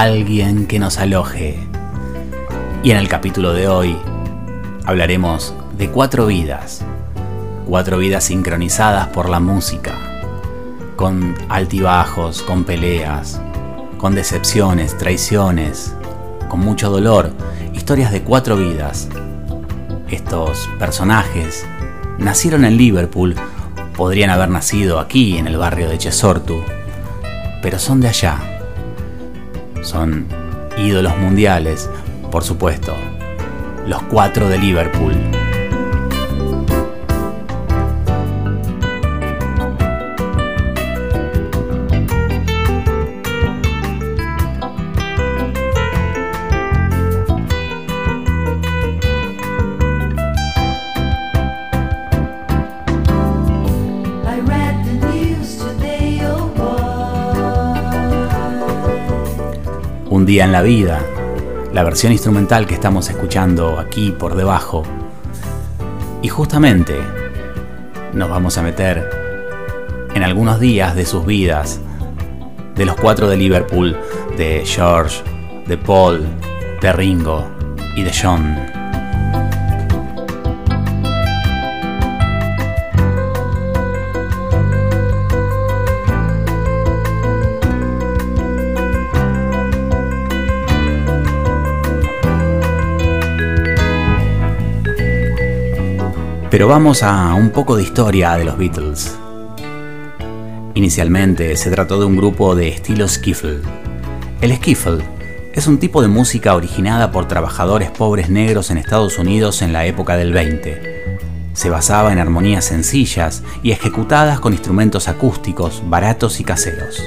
Alguien que nos aloje. Y en el capítulo de hoy hablaremos de cuatro vidas, cuatro vidas sincronizadas por la música, con altibajos, con peleas, con decepciones, traiciones, con mucho dolor, historias de cuatro vidas. Estos personajes nacieron en Liverpool, podrían haber nacido aquí en el barrio de Chesortu, pero son de allá, son ídolos mundiales, por supuesto, los cuatro de Liverpool. Día en la vida, la versión instrumental que estamos escuchando aquí por debajo. Y justamente nos vamos a meter en algunos días de sus vidas, de los cuatro de Liverpool, de George, de Paul, de Ringo y de John. Pero vamos a un poco de historia de los Beatles. Inicialmente se trató de un grupo de estilo skiffle. El skiffle es un tipo de música originada por trabajadores pobres negros en Estados Unidos en la época del 20. Se basaba en armonías sencillas y ejecutadas con instrumentos acústicos, baratos y caseros.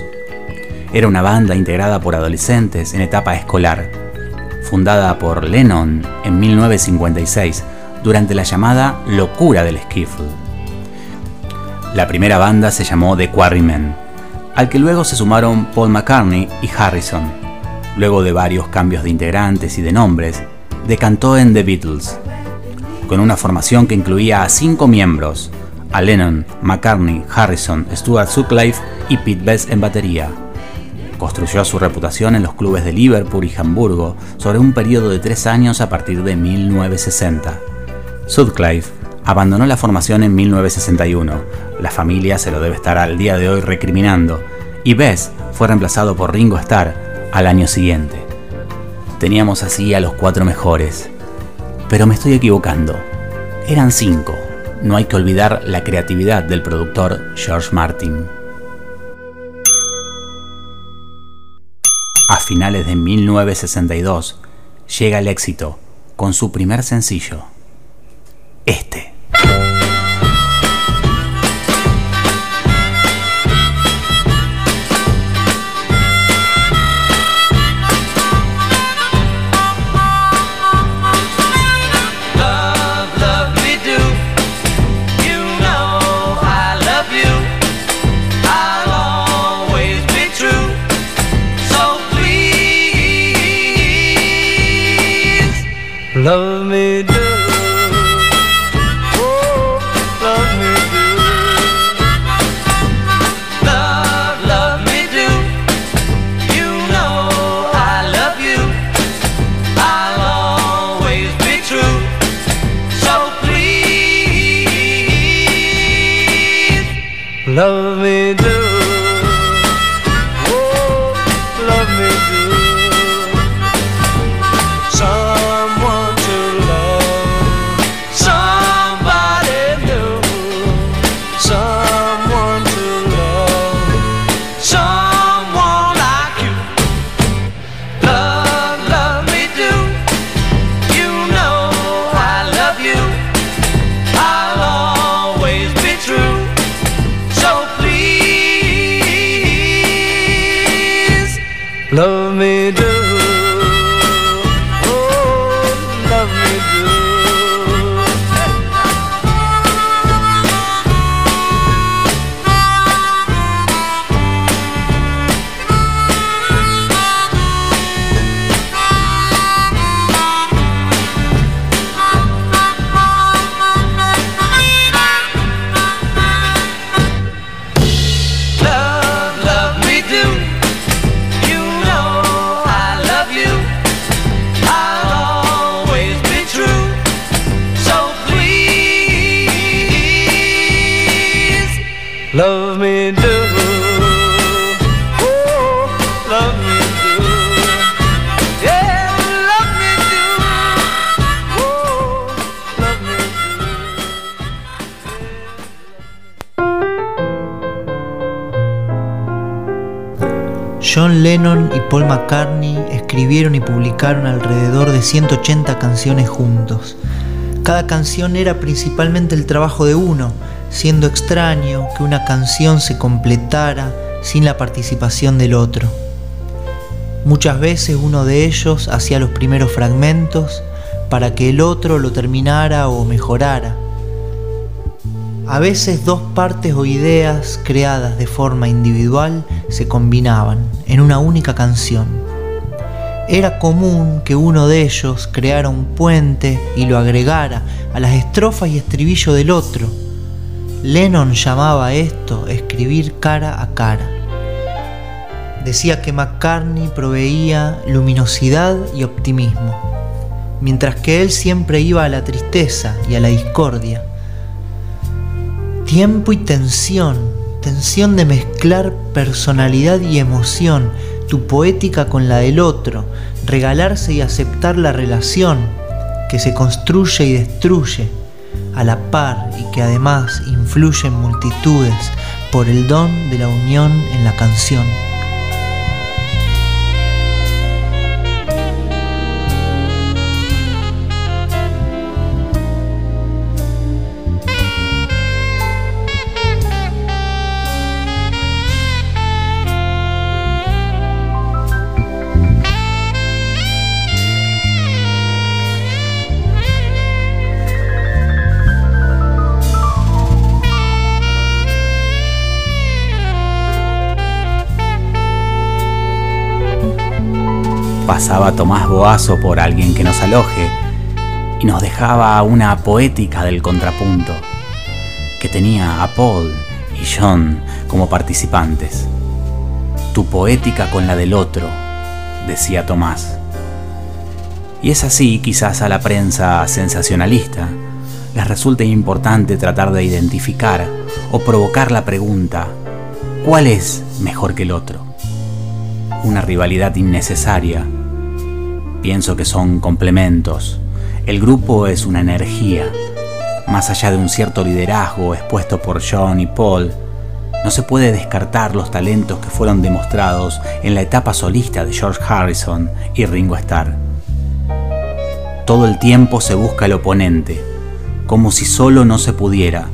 Era una banda integrada por adolescentes en etapa escolar, fundada por Lennon en 1956 durante la llamada locura del skiffle. La primera banda se llamó The Quarrymen, al que luego se sumaron Paul McCartney y Harrison. Luego de varios cambios de integrantes y de nombres, decantó en The Beatles, con una formación que incluía a cinco miembros, a Lennon, McCartney, Harrison, Stuart Sutcliffe y Pete Best en batería. Construyó su reputación en los clubes de Liverpool y Hamburgo sobre un periodo de tres años a partir de 1960. Sutcliffe abandonó la formación en 1961. La familia se lo debe estar al día de hoy recriminando. Y Bess fue reemplazado por Ringo Starr al año siguiente. Teníamos así a los cuatro mejores. Pero me estoy equivocando. Eran cinco. No hay que olvidar la creatividad del productor George Martin. A finales de 1962 llega el éxito con su primer sencillo este. Do. Alrededor de 180 canciones juntos. Cada canción era principalmente el trabajo de uno, siendo extraño que una canción se completara sin la participación del otro. Muchas veces uno de ellos hacía los primeros fragmentos para que el otro lo terminara o mejorara. A veces dos partes o ideas creadas de forma individual se combinaban en una única canción. Era común que uno de ellos creara un puente y lo agregara a las estrofas y estribillo del otro. Lennon llamaba esto escribir cara a cara. Decía que McCartney proveía luminosidad y optimismo, mientras que él siempre iba a la tristeza y a la discordia. Tiempo y tensión, tensión de mezclar personalidad y emoción, tu poética con la del otro, regalarse y aceptar la relación que se construye y destruye a la par y que además influye en multitudes por el don de la unión en la canción. Pasaba Tomás Boazo por alguien que nos aloje y nos dejaba una poética del contrapunto, que tenía a Paul y John como participantes. Tu poética con la del otro, decía Tomás. Y es así quizás a la prensa sensacionalista les resulte importante tratar de identificar o provocar la pregunta, ¿cuál es mejor que el otro? Una rivalidad innecesaria. Pienso que son complementos. El grupo es una energía. Más allá de un cierto liderazgo expuesto por John y Paul, no se puede descartar los talentos que fueron demostrados en la etapa solista de George Harrison y Ringo Starr. Todo el tiempo se busca el oponente, como si solo no se pudiera,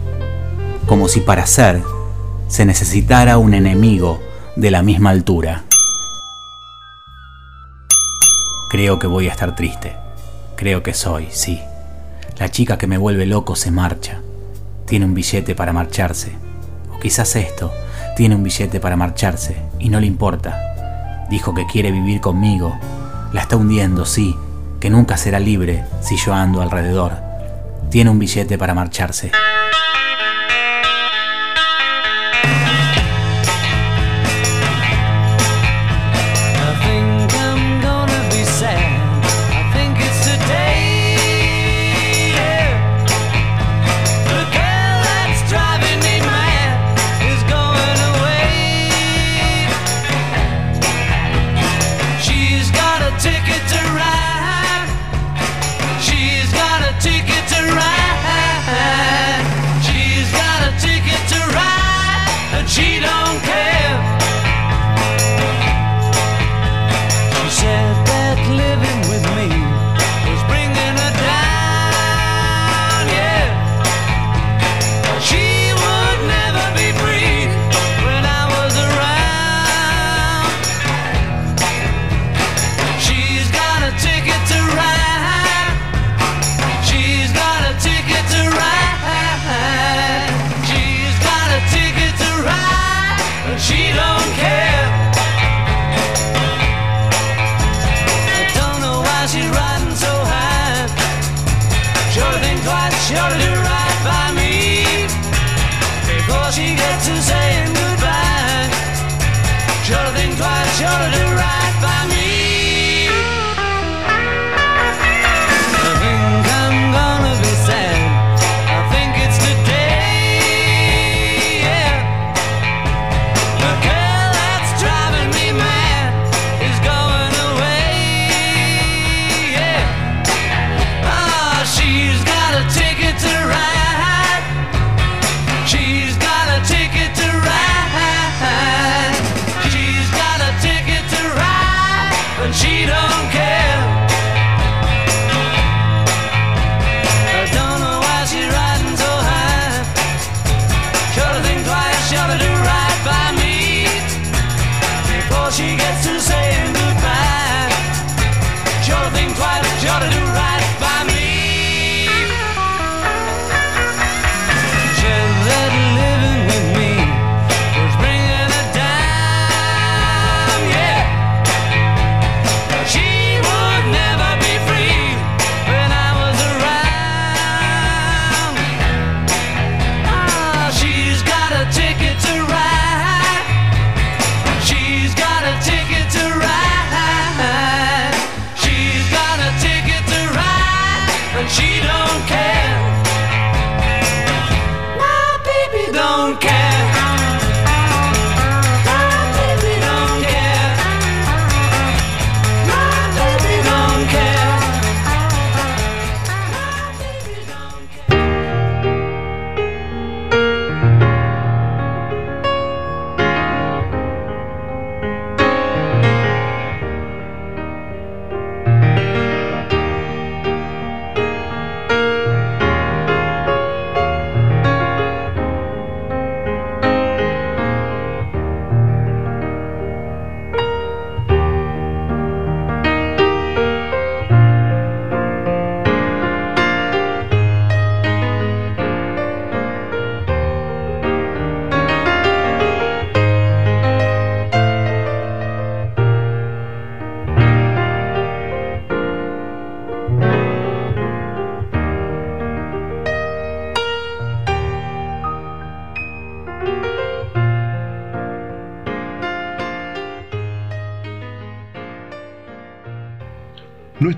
como si para ser se necesitara un enemigo de la misma altura. Creo que voy a estar triste. Creo que soy, sí. La chica que me vuelve loco se marcha. Tiene un billete para marcharse. O quizás esto, tiene un billete para marcharse y no le importa. Dijo que quiere vivir conmigo. La está hundiendo, sí, que nunca será libre si yo ando alrededor. Tiene un billete para marcharse.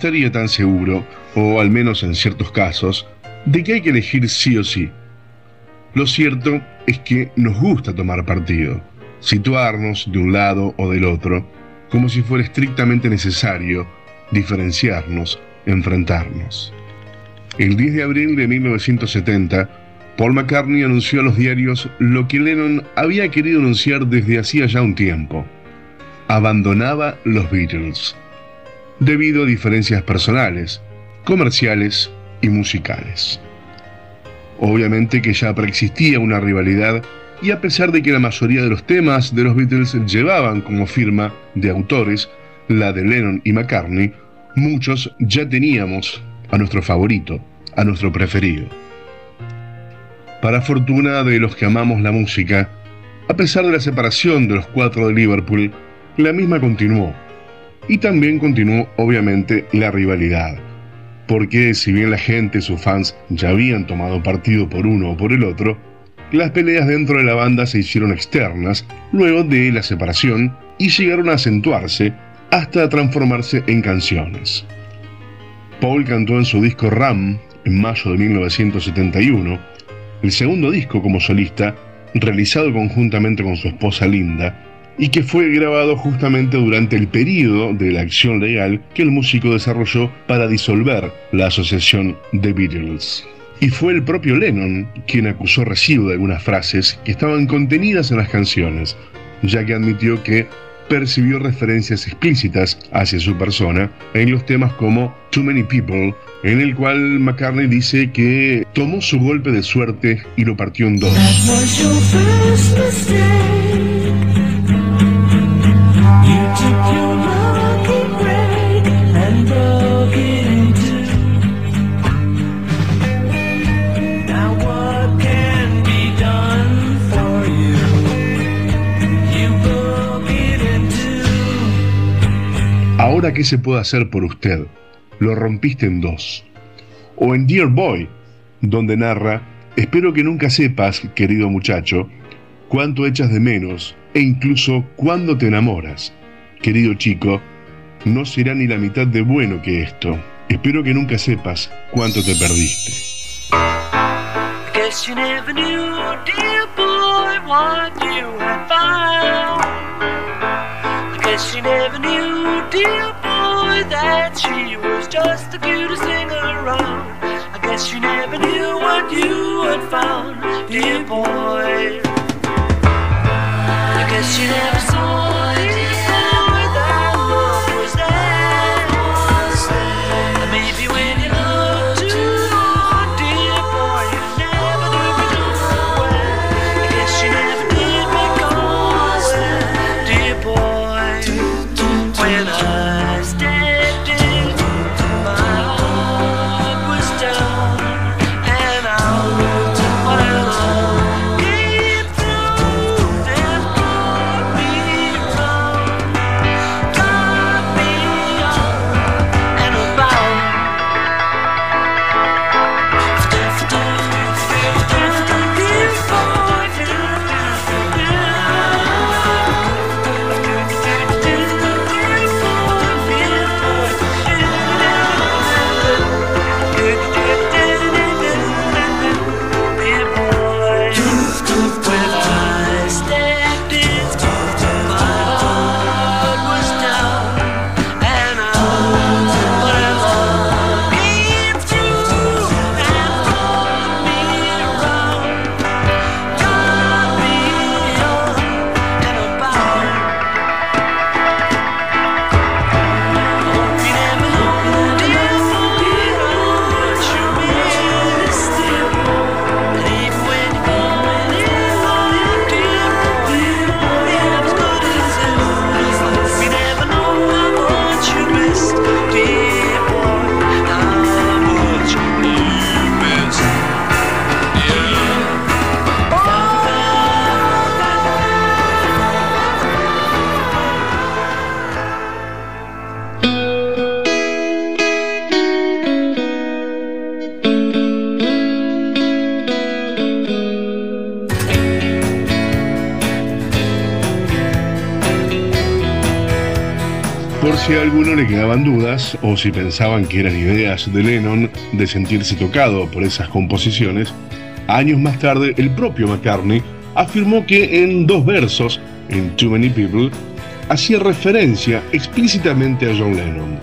Estaría tan seguro, o al menos en ciertos casos, de que hay que elegir sí o sí. Lo cierto es que nos gusta tomar partido, situarnos de un lado o del otro, como si fuera estrictamente necesario diferenciarnos, enfrentarnos. El 10 de abril de 1970, Paul McCartney anunció a los diarios lo que Lennon había querido anunciar desde hacía ya un tiempo. Abandonaba los Beatles debido a diferencias personales, comerciales y musicales. Obviamente que ya preexistía una rivalidad y a pesar de que la mayoría de los temas de los Beatles llevaban como firma de autores la de Lennon y McCartney, muchos ya teníamos a nuestro favorito, a nuestro preferido. Para fortuna de los que amamos la música, a pesar de la separación de los cuatro de Liverpool, la misma continuó y también continuó obviamente la rivalidad, porque si bien la gente, sus fans, ya habían tomado partido por uno o por el otro, las peleas dentro de la banda se hicieron externas luego de la separación y llegaron a acentuarse hasta transformarse en canciones. Paul cantó en su disco Ram en mayo de 1971, el segundo disco como solista, realizado conjuntamente con su esposa Linda, y que fue grabado justamente durante el periodo de la acción legal que el músico desarrolló para disolver la asociación The Beatles. Y fue el propio Lennon quien acusó recibo de algunas frases que estaban contenidas en las canciones, ya que admitió que percibió referencias explícitas hacia su persona en los temas como Too Many People, en el cual McCartney dice que tomó su golpe de suerte y lo partió en dos. ¿Qué se puede hacer por usted? Lo rompiste en dos. O en Dear Boy, donde narra, espero que nunca sepas, querido muchacho, cuánto echas de menos e incluso cuándo te enamoras. Querido chico, no será ni la mitad de bueno que esto. Espero que nunca sepas cuánto te perdiste. You never knew, dear boy, that she was just the cutest thing around. I guess you never knew what you had found, dear boy. I guess you never saw, dear quedaban dudas o si pensaban que eran ideas de Lennon de sentirse tocado por esas composiciones, años más tarde el propio McCartney afirmó que en dos versos, en Too Many People, hacía referencia explícitamente a John Lennon.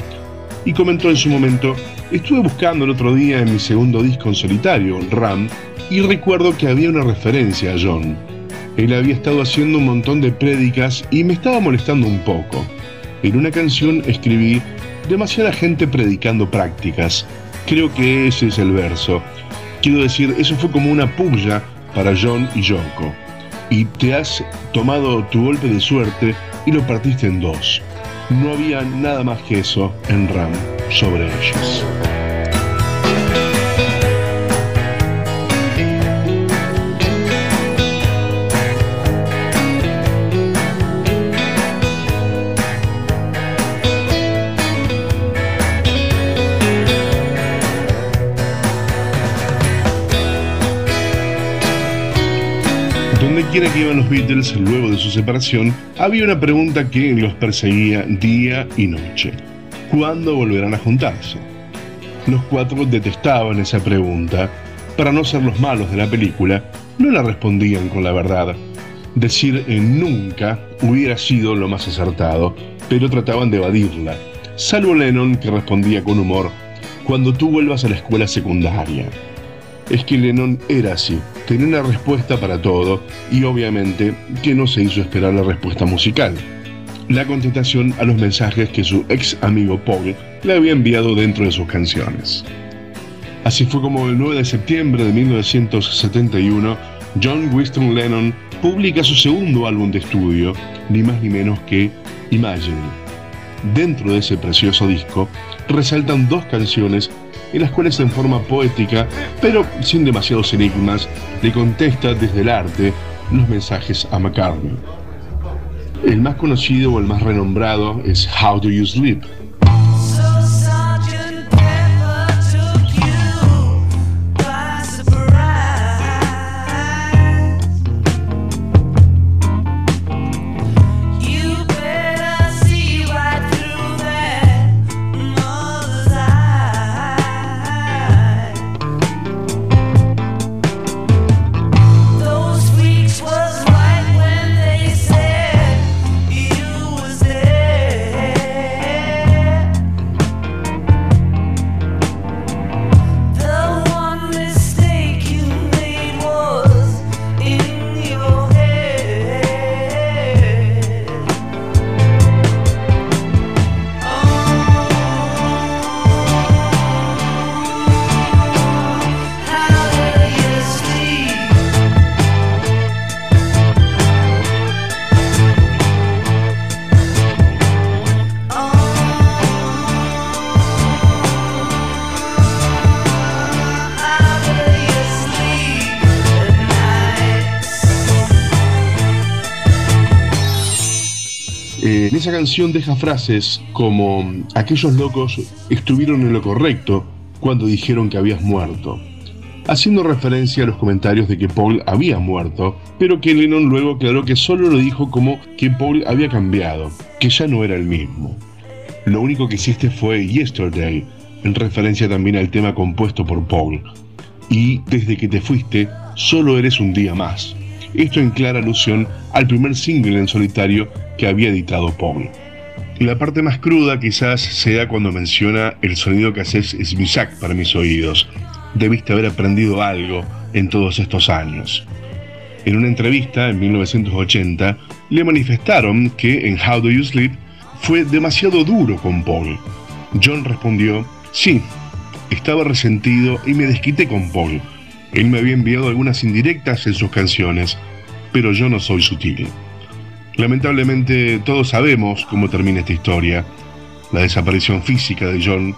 Y comentó en su momento, estuve buscando el otro día en mi segundo disco en solitario, Ram, y recuerdo que había una referencia a John. Él había estado haciendo un montón de prédicas y me estaba molestando un poco. En una canción escribí demasiada gente predicando prácticas. Creo que ese es el verso. Quiero decir, eso fue como una puya para John y Yoko. Y te has tomado tu golpe de suerte y lo partiste en dos. No había nada más que eso en Ram sobre ellos. Que iban los Beatles luego de su separación, había una pregunta que los perseguía día y noche. ¿Cuándo volverán a juntarse? Los cuatro detestaban esa pregunta. Para no ser los malos de la película, no la respondían con la verdad. Decir en nunca hubiera sido lo más acertado, pero trataban de evadirla. Salvo Lennon, que respondía con humor, cuando tú vuelvas a la escuela secundaria. es que Lennon era así, tenía una respuesta para todo y obviamente que no se hizo esperar la respuesta musical. La contestación a los mensajes que su ex amigo Paul le había enviado dentro de sus canciones. Así fue como el 9 de septiembre de 1971, John Winston Lennon publica su segundo álbum de estudio, ni más ni menos que Imagine. Dentro de ese precioso disco resaltan dos canciones en las cuales en forma poética, pero sin demasiados enigmas, le contesta desde el arte los mensajes a McCartney. El más conocido o el más renombrado es How Do You Sleep, esa canción deja frases como aquellos locos estuvieron en lo correcto cuando dijeron que habías muerto, haciendo referencia a los comentarios de que Paul había muerto, pero que Lennon luego aclaró que solo lo dijo como que Paul había cambiado, que ya no era el mismo. Lo único que hiciste fue Yesterday, en referencia también al tema compuesto por Paul. Y desde que te fuiste, solo eres un día más. Esto en clara alusión al primer single en solitario que había editado Paul. La parte más cruda quizás sea cuando menciona el sonido que haces es Misak para mis oídos. Debiste haber aprendido algo en todos estos años. En una entrevista en 1980 le manifestaron que en How Do You Sleep fue demasiado duro con Paul. John respondió, sí, estaba resentido y me desquité con Paul. Él me había enviado algunas indirectas en sus canciones, pero yo no soy sutil. Lamentablemente todos sabemos cómo termina esta historia. La desaparición física de John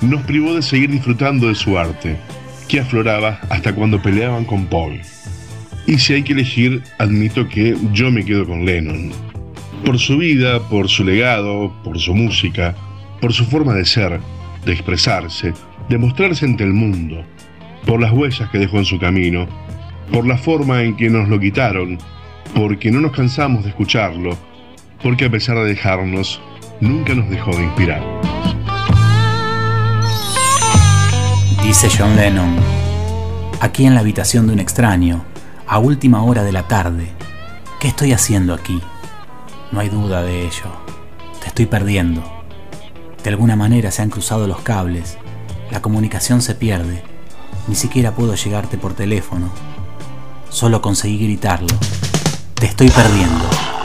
nos privó de seguir disfrutando de su arte, que afloraba hasta cuando peleaban con Paul. Y si hay que elegir, admito que yo me quedo con Lennon. Por su vida, por su legado, por su música, por su forma de ser, de expresarse, de mostrarse ante el mundo, por las huellas que dejó en su camino, por la forma en que nos lo quitaron, porque no nos cansamos de escucharlo, porque a pesar de dejarnos, nunca nos dejó de inspirar. Dice John Lennon, aquí en la habitación de un extraño, a última hora de la tarde, ¿qué estoy haciendo aquí? No hay duda de ello, te estoy perdiendo. De alguna manera se han cruzado los cables, la comunicación se pierde, ni siquiera puedo llegarte por teléfono, solo conseguí gritarlo, te estoy perdiendo.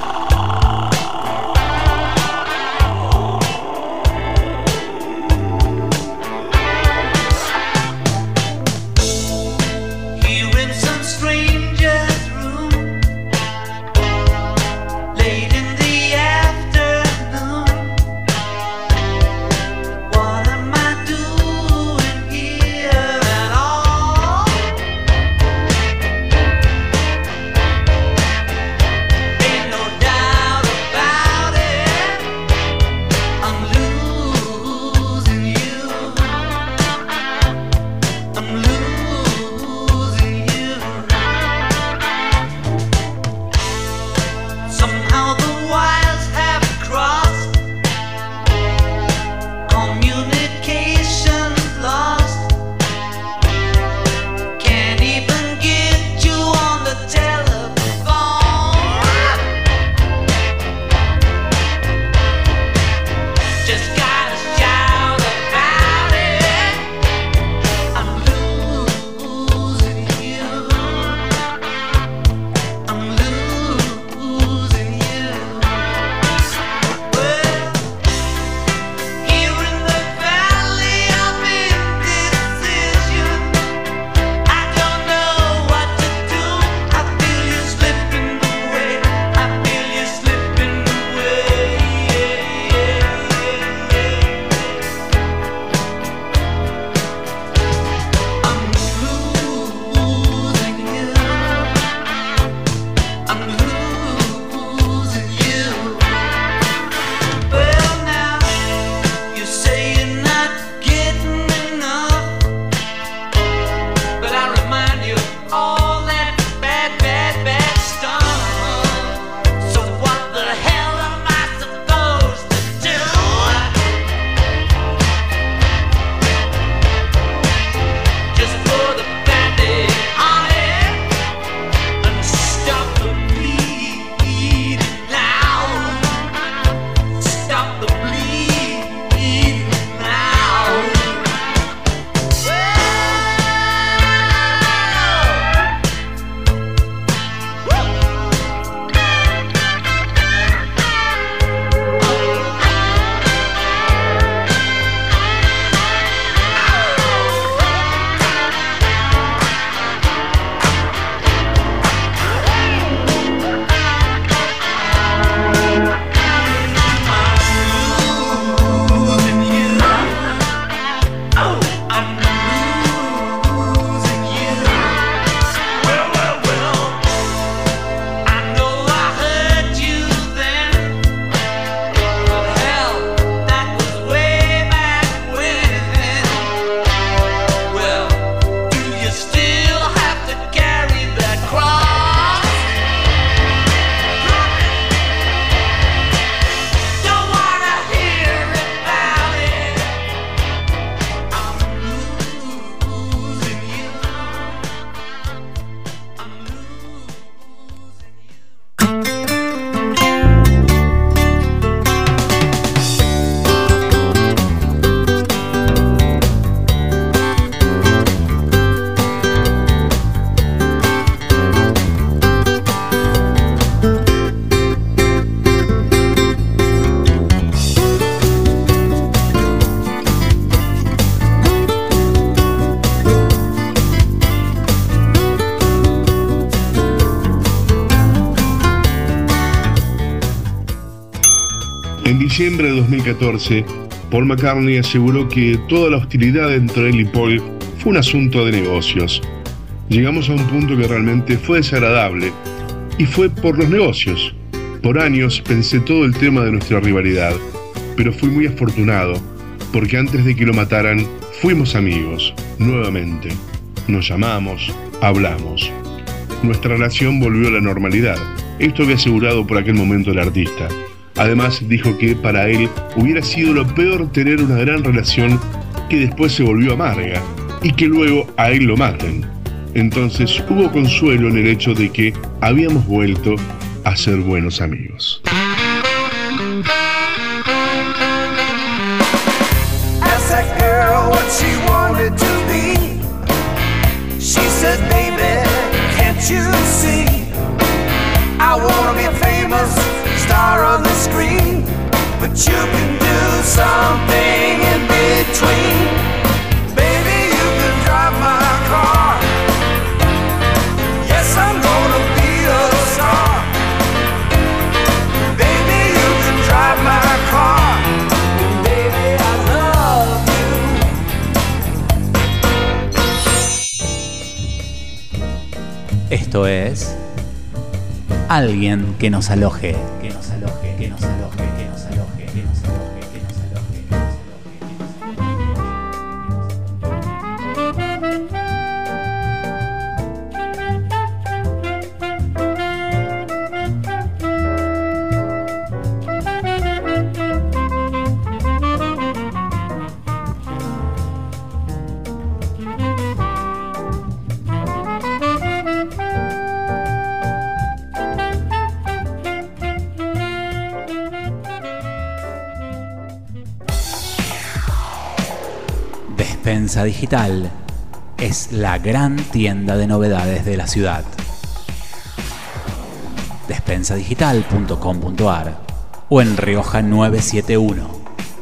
2014, Paul McCartney aseguró que toda la hostilidad entre él y Paul fue un asunto de negocios. Llegamos a un punto que realmente fue desagradable y fue por los negocios. Por años pensé todo el tema de nuestra rivalidad, pero fui muy afortunado porque antes de que lo mataran fuimos amigos, nuevamente. Nos llamamos, hablamos. Nuestra relación volvió a la normalidad. Esto había asegurado por aquel momento el artista. Además dijo que para él hubiera sido lo peor tener una gran relación que después se volvió amarga y que luego a él lo maten. Entonces hubo consuelo en el hecho de que habíamos vuelto a ser buenos amigos. Esto es alguien que nos aloje, Digital es la gran tienda de novedades de la ciudad. Despensadigital.com.ar o en Rioja 971,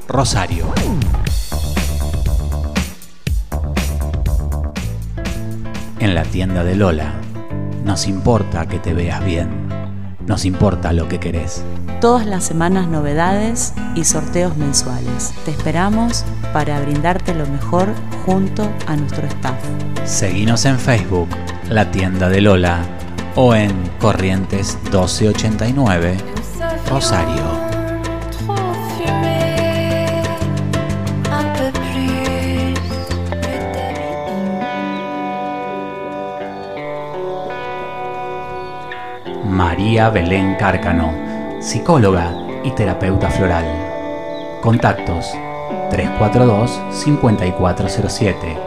Rosario. En la tienda de Lola, nos importa que te veas bien, nos importa lo que querés. Todas las semanas novedades y sorteos mensuales. Te esperamos para brindarte lo mejor junto a nuestro staff. Seguinos en Facebook, La Tienda de Lola, o en Corrientes 1289, Rosario. María Belén Cárcano, psicóloga y terapeuta floral. Contactos 342-5407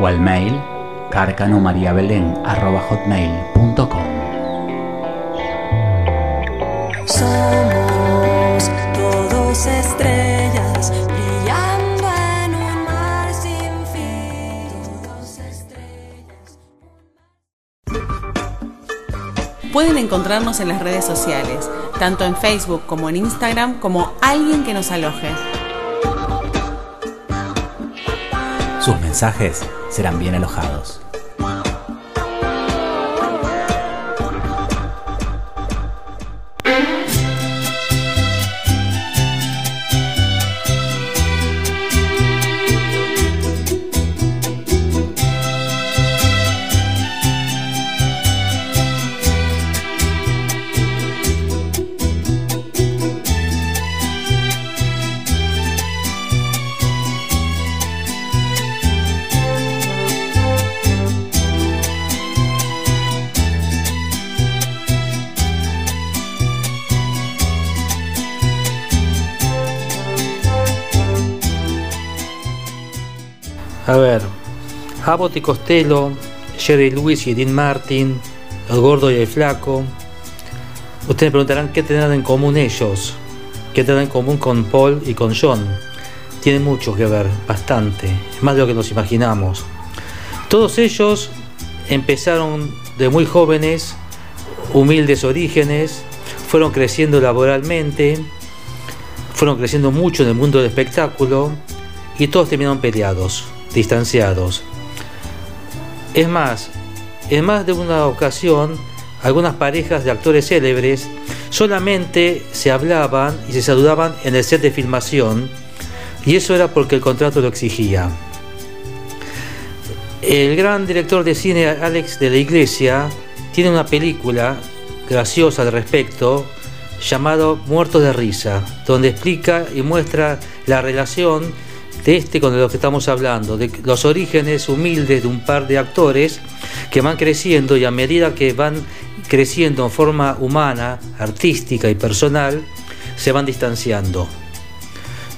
o al mail carcanomariabelén.com. Somos todos estrellas brillando en un mar sin fin. Todos estrellas. Pueden encontrarnos en las redes sociales, tanto en Facebook como en Instagram, como alguien que nos aloje. Mensajes serán bien alojados. Abbott y Costello, Jerry Lewis y Dean Martin, el gordo y el flaco. Ustedes me preguntarán qué tendrán en común ellos, qué tendrán en común con Paul y con John. Tienen mucho que ver, bastante, más de lo que nos imaginamos. Todos ellos empezaron de muy jóvenes, humildes orígenes, fueron creciendo laboralmente, fueron creciendo mucho en el mundo del espectáculo y todos terminaron peleados, distanciados. Es más, en más de una ocasión, algunas parejas de actores célebres solamente se hablaban y se saludaban en el set de filmación y eso era porque el contrato lo exigía. El gran director de cine Alex de la Iglesia tiene una película graciosa al respecto llamado Muertos de Risa, donde explica y muestra la relación de este con lo que estamos hablando, de los orígenes humildes de un par de actores que van creciendo y a medida que van creciendo en forma humana, artística y personal, se van distanciando.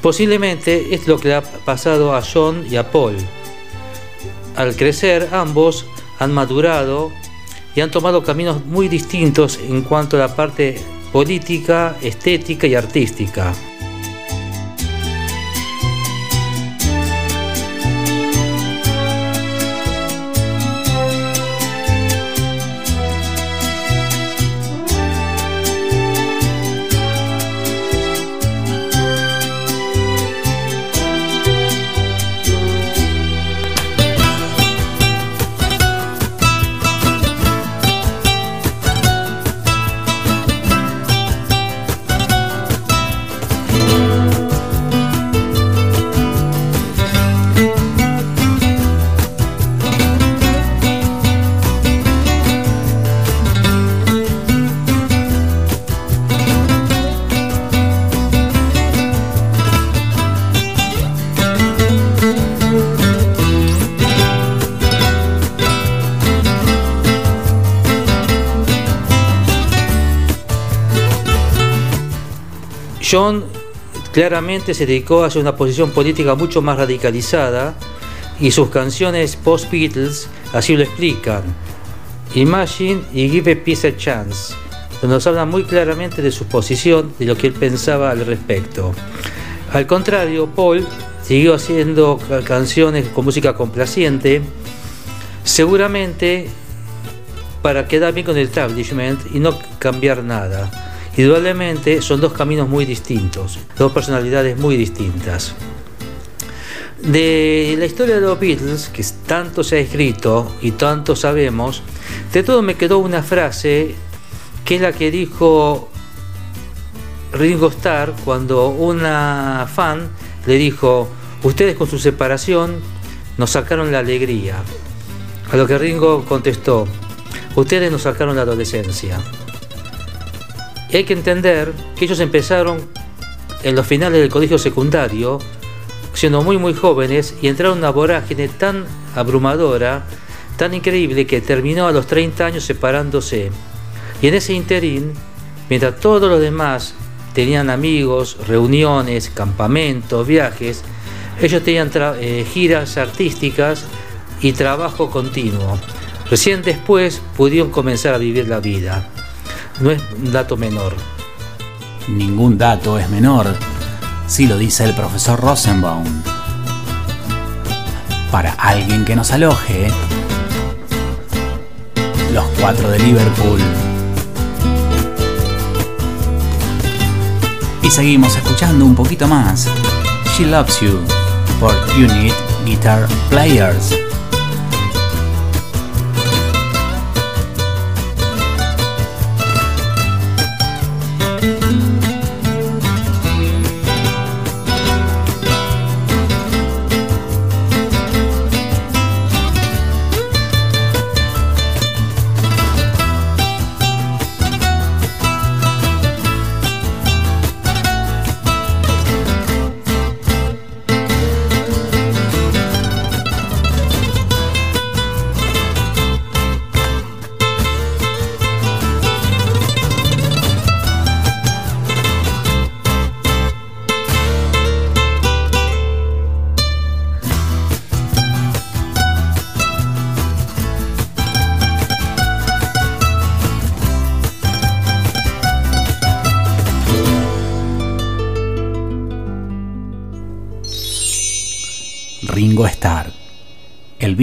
Posiblemente es lo que le ha pasado a John y a Paul. Al crecer, ambos han madurado y han tomado caminos muy distintos en cuanto a la parte política, estética y artística. John claramente se dedicó hacia una posición política mucho más radicalizada y sus canciones post-Beatles así lo explican. Imagine y Give a Peace a Chance, donde nos habla muy claramente de su posición, de lo que él pensaba al respecto. Al contrario, Paul siguió haciendo ca- canciones con música complaciente, seguramente para quedar bien con el establishment y no cambiar nada. Indudablemente son dos caminos muy distintos, dos personalidades muy distintas. De la historia de los Beatles, que tanto se ha escrito y tanto sabemos, de todo me quedó una frase que es la que dijo Ringo Starr cuando una fan le dijo, ustedes con su separación nos sacaron la alegría. A lo que Ringo contestó, ustedes nos sacaron la adolescencia. Hay que entender que ellos empezaron en los finales del colegio secundario, siendo muy muy jóvenes, y entraron en una vorágine tan abrumadora, tan increíble, que terminó a los 30 años separándose. Y en ese interín, mientras todos los demás tenían amigos, reuniones, campamentos, viajes, ellos tenían eh, giras artísticas y trabajo continuo. Recién después pudieron comenzar a vivir la vida. No es un dato menor. Ningún dato es menor, si lo dice el profesor Rosenbaum. Para alguien que nos aloje, los cuatro de Liverpool. Y seguimos escuchando un poquito más. She Loves You por Unit Guitar Players.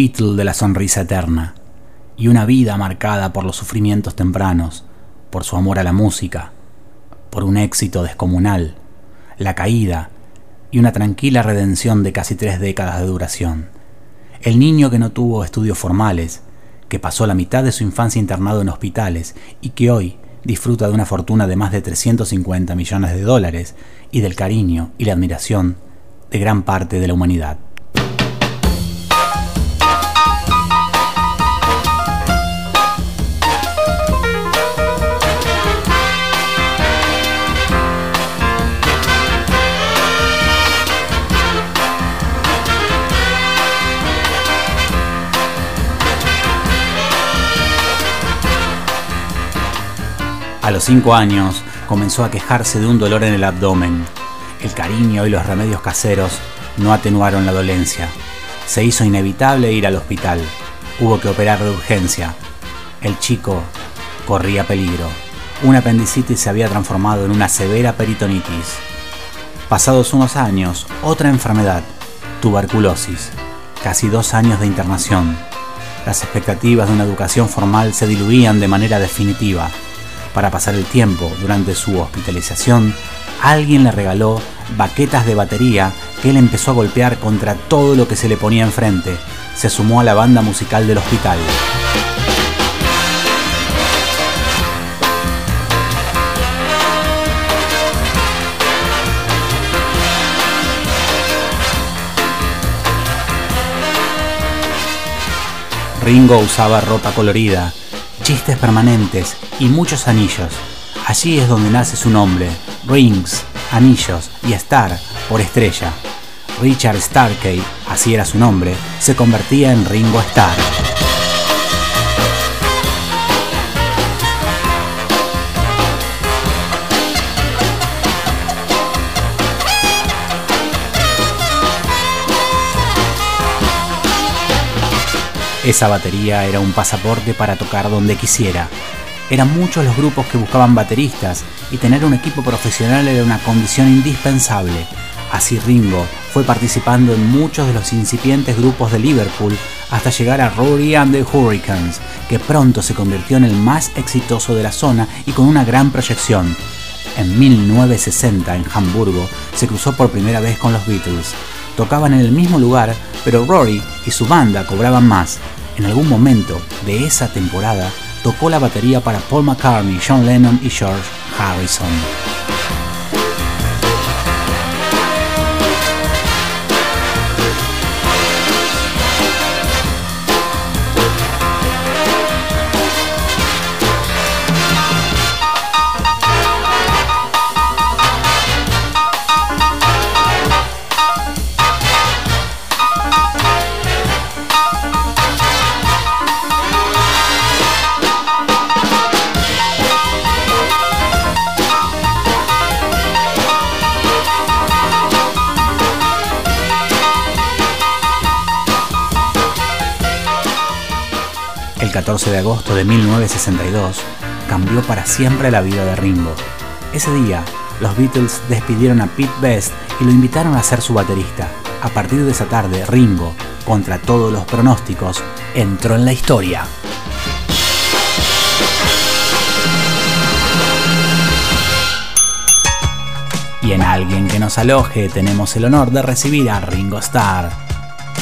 De la sonrisa eterna, y una vida marcada por los sufrimientos tempranos, por su amor a la música, por un éxito descomunal, la caída y una tranquila redención de casi tres décadas de duración. El niño que no tuvo estudios formales, que pasó la mitad de su infancia internado en hospitales y que hoy, disfruta de una fortuna de más de 350 millones de dólares y del cariño y la admiración de gran parte de la humanidad. 5 años comenzó a quejarse de un dolor en el abdomen. El cariño y los remedios caseros no atenuaron la dolencia. Se hizo inevitable ir al hospital. Hubo que operar de urgencia. El chico corría peligro. Una apendicitis se había transformado en una severa peritonitis. Pasados unos años, otra enfermedad, tuberculosis. Casi dos años de internación. Las expectativas de una educación formal se diluían de manera definitiva. Para pasar el tiempo durante su hospitalización, alguien le regaló baquetas de batería que él empezó a golpear contra todo lo que se le ponía enfrente. Se sumó a la banda musical del hospital. Ringo usaba ropa colorida, chistes permanentes y muchos anillos. Allí es donde nace su nombre, Rings, anillos, y Star, por estrella. Richard Starkey, así era su nombre, se convertía en Ringo Starr. Esa batería era un pasaporte para tocar donde quisiera. Eran muchos los grupos que buscaban bateristas y tener un equipo profesional era una condición indispensable. Así Ringo fue participando en muchos de los incipientes grupos de Liverpool hasta llegar a Rory and the Hurricanes, que pronto se convirtió en el más exitoso de la zona y con una gran proyección. En 1960 en Hamburgo se cruzó por primera vez con los Beatles. Tocaban en el mismo lugar, pero Rory y su banda cobraban más. En algún momento de esa temporada tocó la batería para Paul McCartney, John Lennon y George Harrison. 14 de agosto de 1962 cambió para siempre la vida de Ringo. Ese día, los Beatles despidieron a Pete Best y lo invitaron a ser su baterista. A partir de esa tarde, Ringo, contra todos los pronósticos, entró en la historia. Y en alguien que nos aloje tenemos el honor de recibir a Ringo Starr.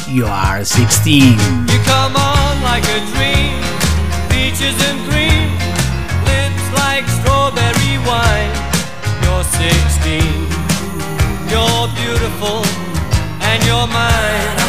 You are 16. You come on like a dream, peaches and cream, lips like strawberry wine. You're 16, you're beautiful, and you're mine, mine.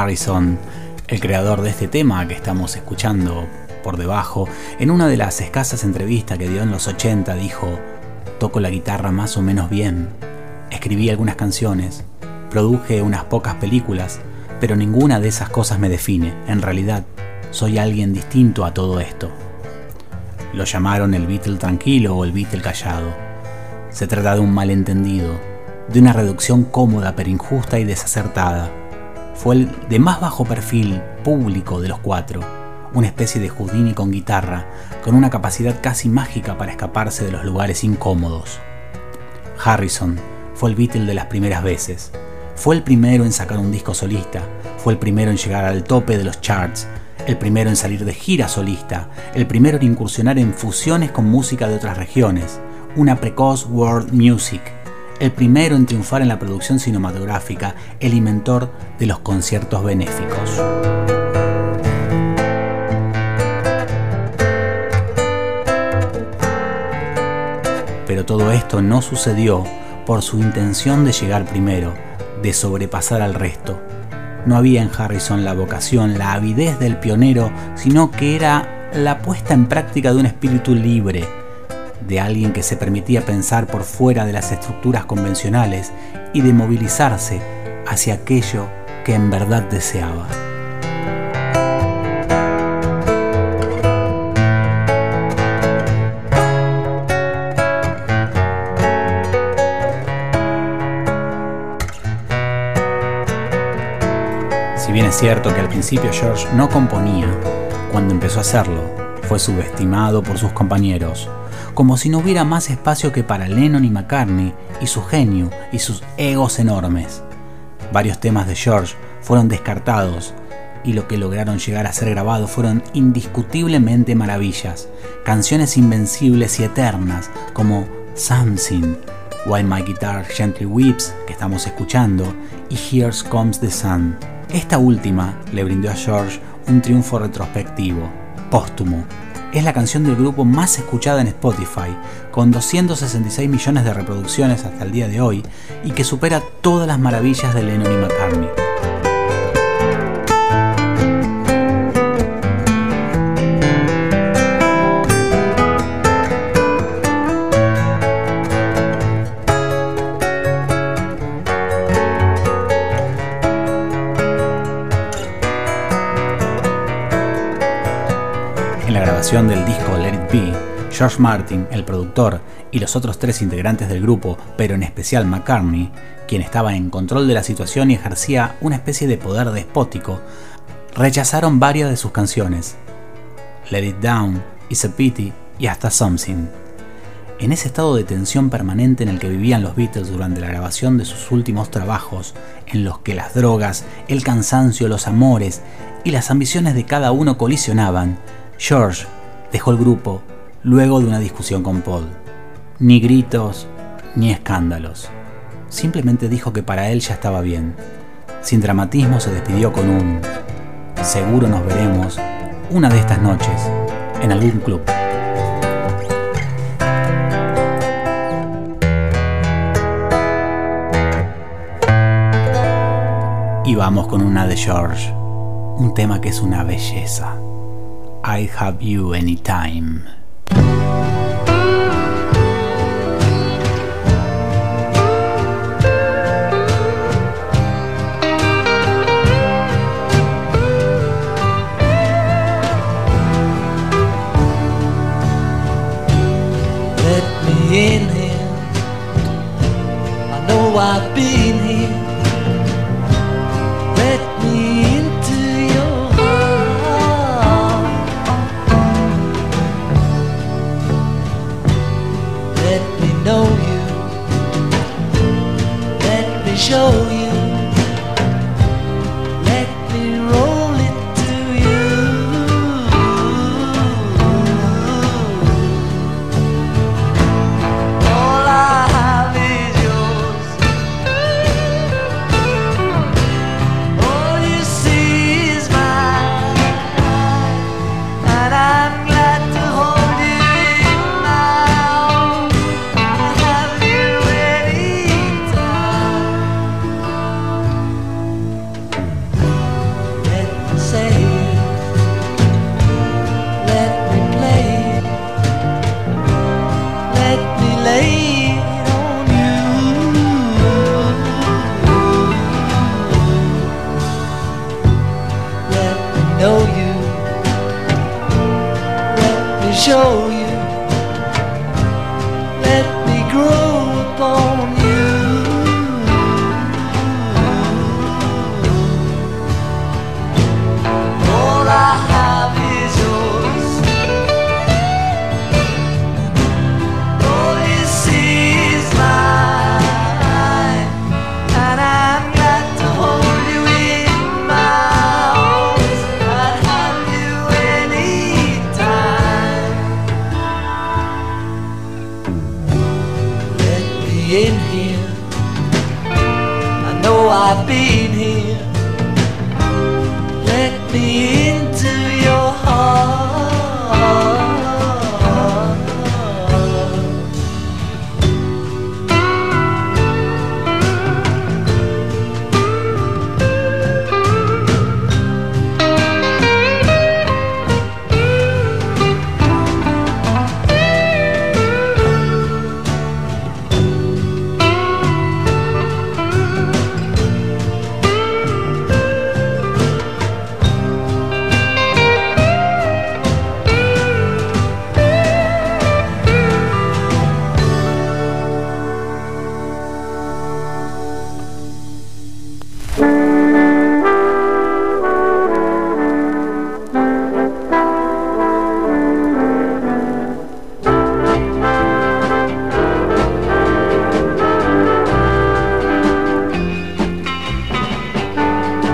Harrison, el creador de este tema que estamos escuchando por debajo, en una de las escasas entrevistas que dio en los 80 dijo, toco la guitarra más o menos bien, escribí algunas canciones, produje unas pocas películas, pero ninguna de esas cosas me define, en realidad soy alguien distinto a todo esto. Lo llamaron el Beatle tranquilo o el Beatle callado. Se trata de un malentendido, de una reducción cómoda pero injusta y desacertada. Fue el de más bajo perfil público de los cuatro, una especie de Houdini con guitarra, con una capacidad casi mágica para escaparse de los lugares incómodos. Harrison fue el Beatle de las primeras veces. Fue el primero en sacar un disco solista, fue el primero en llegar al tope de los charts, el primero en salir de gira solista, el primero en incursionar en fusiones con música de otras regiones, una precoz world music, el primero en triunfar en la producción cinematográfica, el inventor de los conciertos benéficos. Pero todo esto no sucedió por su intención de llegar primero, de sobrepasar al resto. No había en Harrison la vocación, la avidez del pionero, sino que era la puesta en práctica de un espíritu libre, de alguien que se permitía pensar por fuera de las estructuras convencionales y de movilizarse hacia aquello que en verdad deseaba. Si bien es cierto que al principio George no componía, cuando empezó a hacerlo, fue subestimado por sus compañeros, como si no hubiera más espacio que para Lennon y McCartney y su genio y sus egos enormes. Varios temas de George fueron descartados y lo que lograron llegar a ser grabados fueron indiscutiblemente maravillas, canciones invencibles y eternas como Something, While My Guitar Gently Weeps, que estamos escuchando, y Here Comes the Sun. Esta última le brindó a George un triunfo retrospectivo, póstumo. Es la canción del grupo más escuchada en Spotify, con 266 millones de reproducciones hasta el día de hoy, y que supera todas las maravillas de Lennon y McCartney. Del disco Let It Be, George Martin, el productor, y los otros tres integrantes del grupo, pero en especial McCartney, quien estaba en control de la situación y ejercía una especie de poder despótico, rechazaron varias de sus canciones. Let It Down, It's a Pity y hasta Something. En ese estado de tensión permanente en el que vivían los Beatles durante la grabación de sus últimos trabajos, en los que las drogas, el cansancio, los amores y las ambiciones de cada uno colisionaban, George dejó el grupo luego de una discusión con Paul. Ni gritos, ni escándalos. Simplemente dijo que para él ya estaba bien. Sin dramatismo se despidió con un seguro nos veremos una de estas noches en algún club. Y vamos con una de George, un tema que es una belleza. I have you anytime. Let me in here. I know I've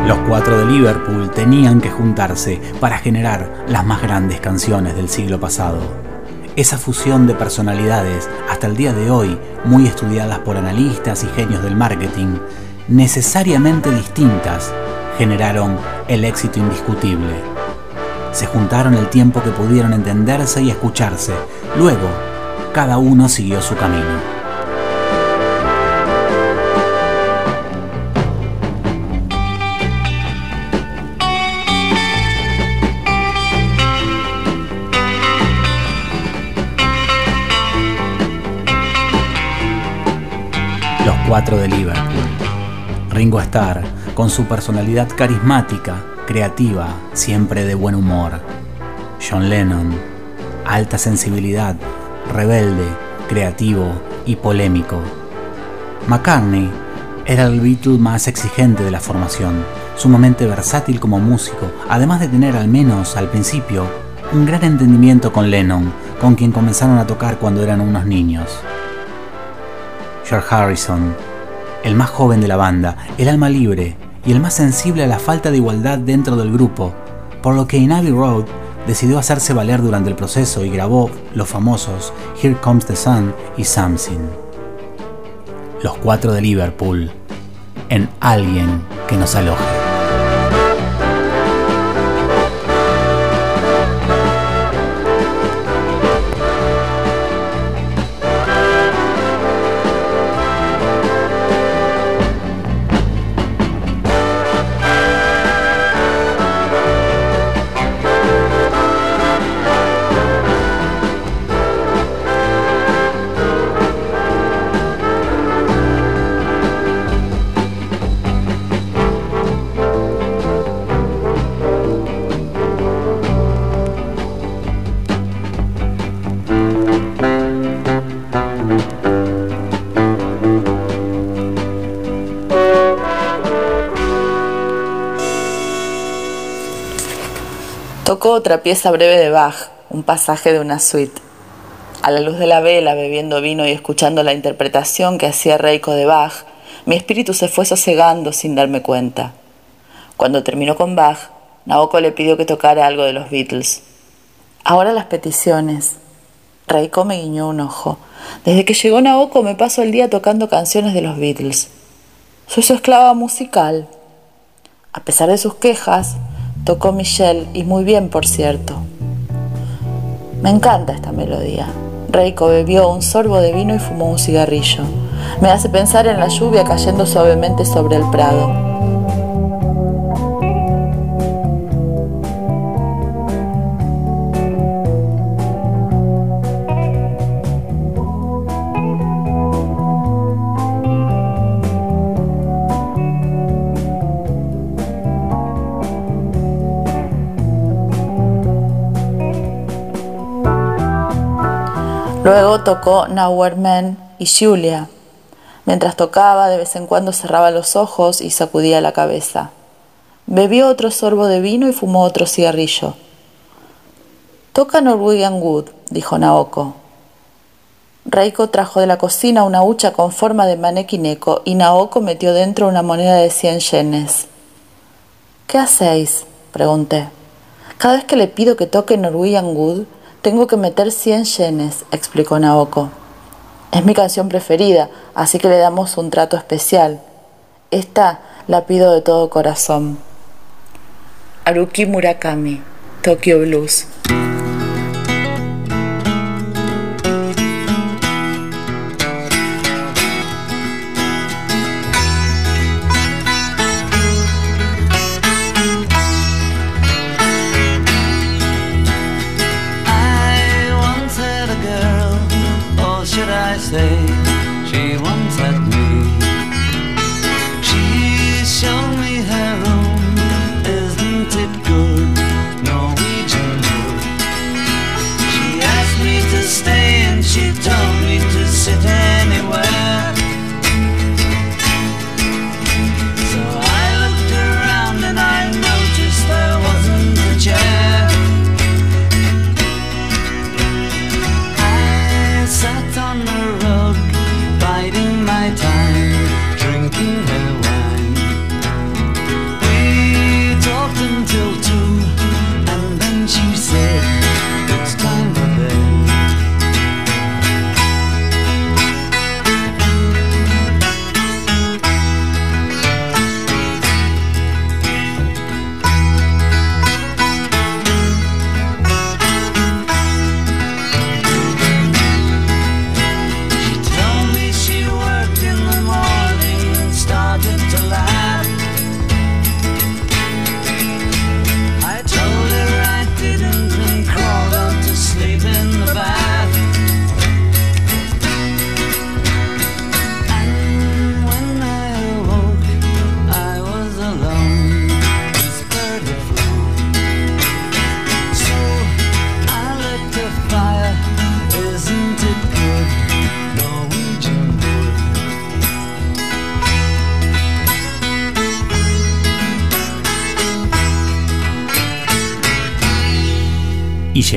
Los cuatro de Liverpool tenían que juntarse para generar las más grandes canciones del siglo pasado. Esa fusión de personalidades, hasta el día de hoy muy estudiadas por analistas y genios del marketing, necesariamente distintas, generaron el éxito indiscutible. Se juntaron el tiempo que pudieron entenderse y escucharse. Luego, cada uno siguió su camino. Los cuatro de Liverpool. Ringo Starr, con su personalidad carismática, creativa, siempre de buen humor. John Lennon, alta sensibilidad, rebelde, creativo y polémico. McCartney era el Beatle más exigente de la formación, sumamente versátil como músico, además de tener al menos al principio un gran entendimiento con Lennon, con quien comenzaron a tocar cuando eran unos niños. George Harrison, el más joven de la banda, el alma libre y el más sensible a la falta de igualdad dentro del grupo, por lo que en Abbey Road decidió hacerse valer durante el proceso y grabó los famosos Here Comes the Sun y Something. Los cuatro de Liverpool, en alguien que nos aloje. Otra pieza breve de Bach, un pasaje de una suite. A la luz de la vela, bebiendo vino y escuchando la interpretación que hacía Reiko de Bach, mi espíritu se fue sosegando sin darme cuenta. Cuando terminó con Bach, Naoko le pidió que tocara algo de los Beatles. Ahora las peticiones. Reiko me guiñó un ojo. Desde que llegó Naoko me paso el día tocando canciones de los Beatles. Soy su esclava musical. A pesar de sus quejas, tocó Michelle y muy bien, por cierto. Me encanta esta melodía. Reiko bebió un sorbo de vino y fumó un cigarrillo. Me hace pensar en la lluvia cayendo suavemente sobre el prado. Luego tocó Nowhere y Julia. Mientras tocaba, de vez en cuando cerraba los ojos y sacudía la cabeza. Bebió otro sorbo de vino y fumó otro cigarrillo. Toca Norwegian Wood, dijo Naoko. Reiko trajo de la cocina una hucha con forma de manequineco y Naoko metió dentro una moneda de cien yenes. ¿Qué hacéis? pregunté. Cada vez que le pido que toque Norwegian Wood, tengo que meter 100 yenes, explicó Naoko. Es mi canción preferida, así que le damos un trato especial. Esta la pido de todo corazón. Haruki Murakami, Tokyo Blues.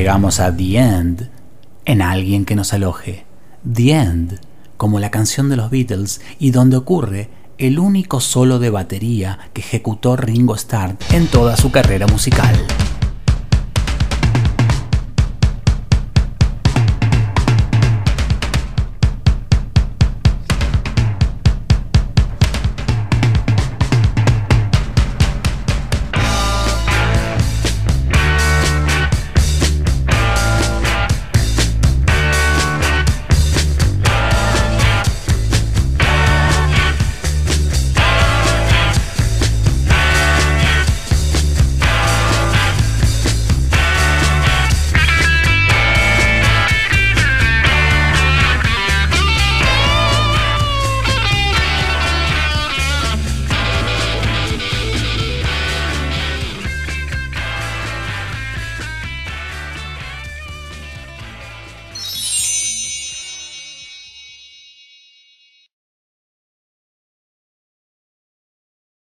Llegamos a The End en alguien que nos aloje. The End, como la canción de los Beatles y donde ocurre el único solo de batería que ejecutó Ringo Starr en toda su carrera musical.